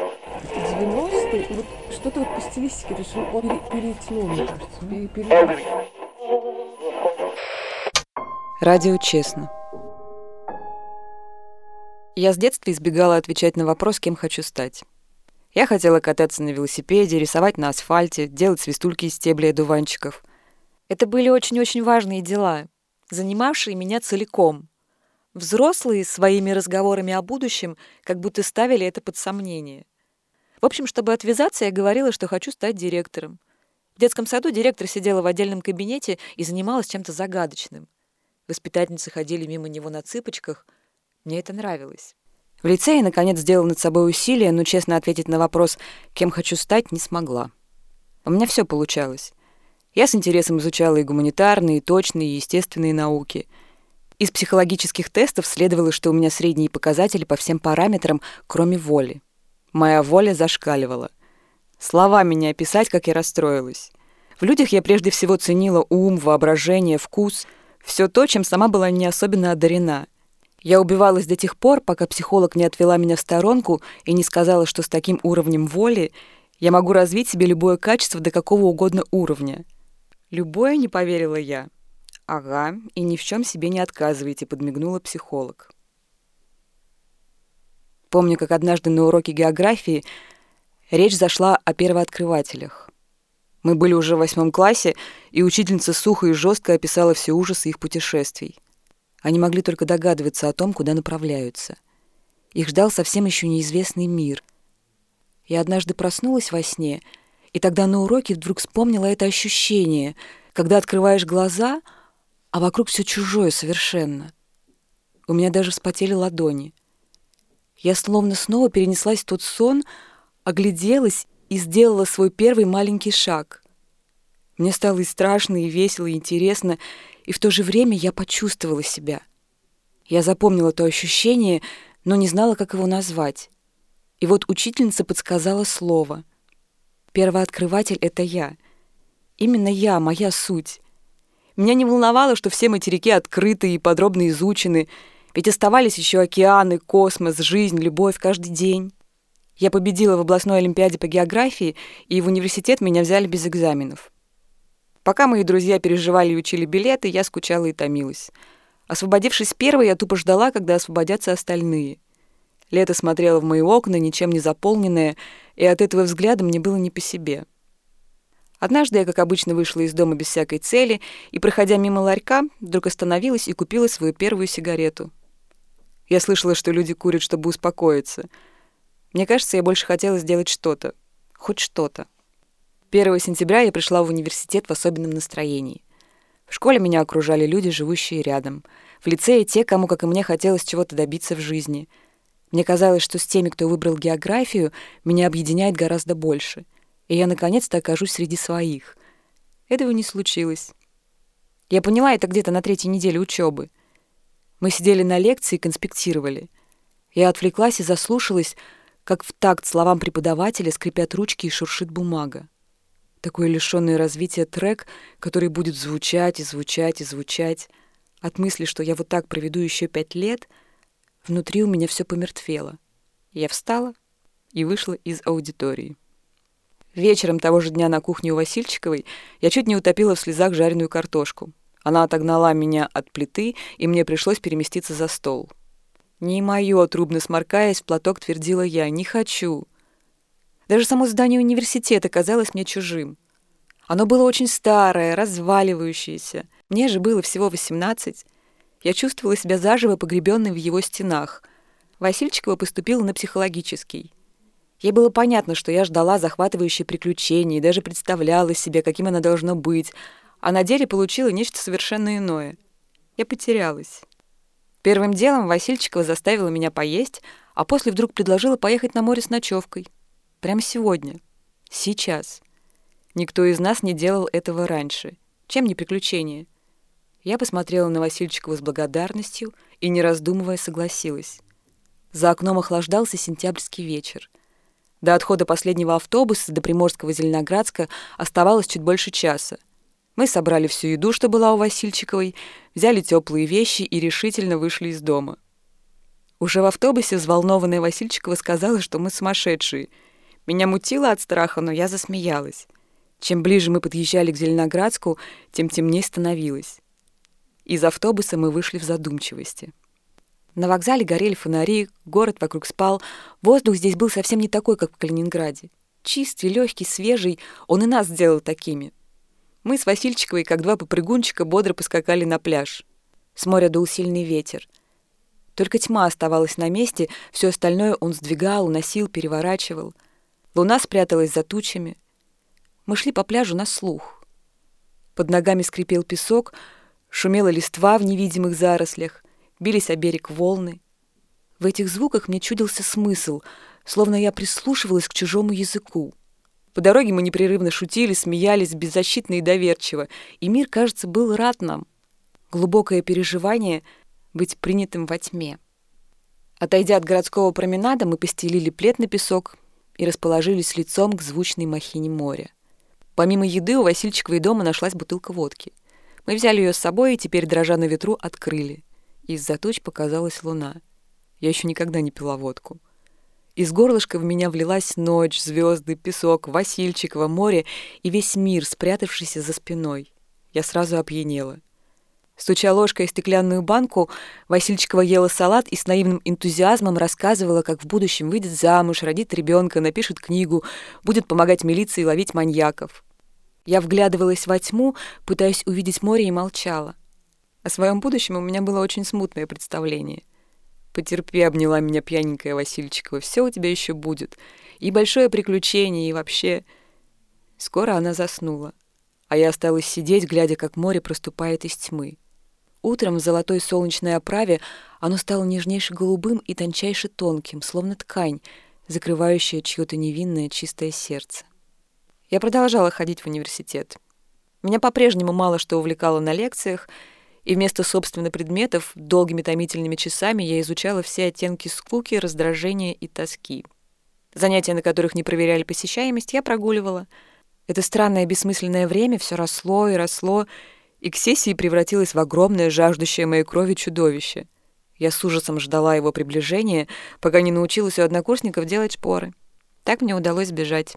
90-е, вот что-то вот по стилистике решил, он пере- перетянул, мне кажется. пере- пере- Радио «Честно». Я с детства избегала отвечать на вопрос, кем хочу стать. Я хотела кататься на велосипеде, рисовать на асфальте, делать свистульки из стеблей одуванчиков. Это были очень-очень важные дела, занимавшие меня целиком. Взрослые своими разговорами о будущем как будто ставили это под сомнение. В общем, чтобы отвязаться, я говорила, что хочу стать директором. В детском саду директор сидела в отдельном кабинете и занималась чем-то загадочным. Воспитательницы ходили мимо него на цыпочках. Мне это нравилось. В лицее, наконец, сделала над собой усилие, но честно ответить на вопрос, кем хочу стать, не смогла. У меня все получалось. Я с интересом изучала и гуманитарные, и точные, и естественные науки. Из психологических тестов следовало, что у меня средние показатели по всем параметрам, кроме воли. Моя воля зашкаливала. Словами не описать, как я расстроилась. В людях я прежде всего ценила ум, воображение, вкус, все то, чем сама была не особенно одарена. Я убивалась до тех пор, пока психолог не отвела меня в сторонку и не сказала, что с таким уровнем воли я могу развить себе любое качество до какого угодно уровня. Любое, не поверила я. Ага, и ни в чем себе не отказывайте, подмигнула психолог. Помню, как однажды на уроке географии речь зашла о первооткрывателях. Мы были уже в восьмом классе, и учительница сухо и жестко описала все ужасы их путешествий. Они могли только догадываться о том, куда направляются. Их ждал совсем еще неизвестный мир. Я однажды проснулась во сне, и тогда на уроке вдруг вспомнила это ощущение, когда открываешь глаза, а вокруг все чужое совершенно. У меня даже вспотели ладони. Я словно снова перенеслась в тот сон, огляделась и сделала свой первый маленький шаг. Мне стало и страшно, и весело, и интересно, и в то же время я почувствовала себя. Я запомнила то ощущение, но не знала, как его назвать. И вот учительница подсказала слово. Первооткрыватель — это я. Именно я, моя суть. Меня не волновало, что все материки открыты и подробно изучены, ведь оставались еще океаны, космос, жизнь, любовь каждый день. Я победила в областной олимпиаде по географии, и в университет меня взяли без экзаменов. Пока мои друзья переживали и учили билеты, я скучала и томилась. Освободившись первой, я тупо ждала, когда освободятся остальные. Лето смотрело в мои окна, ничем не заполненное, и от этого взгляда мне было не по себе. Однажды я, как обычно, вышла из дома без всякой цели и, проходя мимо ларька, вдруг остановилась и купила свою первую сигарету. Я слышала, что люди курят, чтобы успокоиться. Мне кажется, я больше хотела сделать что-то. Хоть что-то. 1 сентября я пришла в университет в особенном настроении. В школе меня окружали люди, живущие рядом. В лицее те, кому, как и мне, хотелось чего-то добиться в жизни. Мне казалось, что с теми, кто выбрал географию, меня объединяет гораздо больше. И я наконец-то окажусь среди своих. Этого не случилось. Я поняла это где-то на третьей неделе учебы. Мы сидели на лекции и конспектировали. Я отвлеклась и заслушалась, как в такт словам преподавателя скрипят ручки и шуршит бумага. Такой лишенный развития трек, который будет звучать и звучать и звучать. От мысли, что я вот так проведу еще пять лет, внутри у меня все помертвело. Я встала и вышла из аудитории. Вечером того же дня на кухне у Васильчиковой я чуть не утопила в слезах жареную картошку. Она отогнала меня от плиты, и мне пришлось переместиться за стол. «Не мое», — трубно сморкаясь, в платок твердила я, — «не хочу». Даже само здание университета казалось мне чужим. Оно было очень старое, разваливающееся. Мне же было всего 18. Я чувствовала себя заживо погребенной в его стенах. Васильчикова поступила на психологический. Ей было понятно, что я ждала захватывающие приключения и даже представляла себе, каким оно должно быть, а на деле получила нечто совершенно иное. Я потерялась. Первым делом Васильчикова заставила меня поесть, а после вдруг предложила поехать на море с ночевкой. Прямо сегодня. Сейчас. Никто из нас не делал этого раньше. Чем не приключение? Я посмотрела на Васильчикова с благодарностью и, не раздумывая, согласилась. За окном охлаждался сентябрьский вечер. До отхода последнего автобуса до Приморского Зеленоградска оставалось чуть больше часа. Мы собрали всю еду, что была у Васильчиковой, взяли теплые вещи и решительно вышли из дома. Уже в автобусе взволнованная Васильчикова сказала, что мы сумасшедшие. Меня мутило от страха, но я засмеялась. Чем ближе мы подъезжали к Зеленоградску, тем темнее становилось. Из автобуса мы вышли в задумчивости. На вокзале горели фонари, город вокруг спал. Воздух здесь был совсем не такой, как в Калининграде. Чистый, легкий, свежий, он и нас сделал такими. Мы с Васильчиковой, как два попрыгунчика, бодро поскакали на пляж. С моря дул сильный ветер. Только тьма оставалась на месте, все остальное он сдвигал, уносил, переворачивал. Луна спряталась за тучами. Мы шли по пляжу на слух. Под ногами скрипел песок, шумела листва в невидимых зарослях, бились о берег волны. В этих звуках мне чудился смысл, словно я прислушивалась к чужому языку. По дороге мы непрерывно шутили, смеялись, беззащитно и доверчиво, и мир, кажется, был рад нам. Глубокое переживание — быть принятым во тьме. Отойдя от городского променада, мы постелили плед на песок и расположились лицом к звучной махине моря. Помимо еды у Васильчиковой дома нашлась бутылка водки. Мы взяли ее с собой и теперь, дрожа на ветру, открыли. Из-за туч показалась луна. Я еще никогда не пила водку. Из горлышка в меня влилась ночь, звезды, песок, Васильчикова, море и весь мир, спрятавшийся за спиной. Я сразу опьянела — Стуча ложкой в стеклянную банку, Васильчикова ела салат и с наивным энтузиазмом рассказывала, как в будущем выйдет замуж, родит ребенка, напишет книгу, будет помогать милиции ловить маньяков. Я вглядывалась во тьму, пытаясь увидеть море, и молчала. О своем будущем у меня было очень смутное представление. «Потерпи», — обняла меня пьяненькая Васильчикова, «все у тебя еще будет. И большое приключение, и вообще...» Скоро она заснула, а я осталась сидеть, глядя, как море проступает из тьмы. Утром в золотой солнечной оправе оно стало нежнейше голубым и тончайше тонким, словно ткань, закрывающая чье-то невинное чистое сердце. Я продолжала ходить в университет. Меня по-прежнему мало что увлекало на лекциях, и вместо собственных предметов долгими томительными часами я изучала все оттенки скуки, раздражения и тоски. Занятия, на которых не проверяли посещаемость, я прогуливала. Это странное бессмысленное время все росло и росло, и к сессии превратилась в огромное, жаждущее моей крови чудовище. Я с ужасом ждала его приближения, пока не научилась у однокурсников делать шпоры. Так мне удалось сбежать.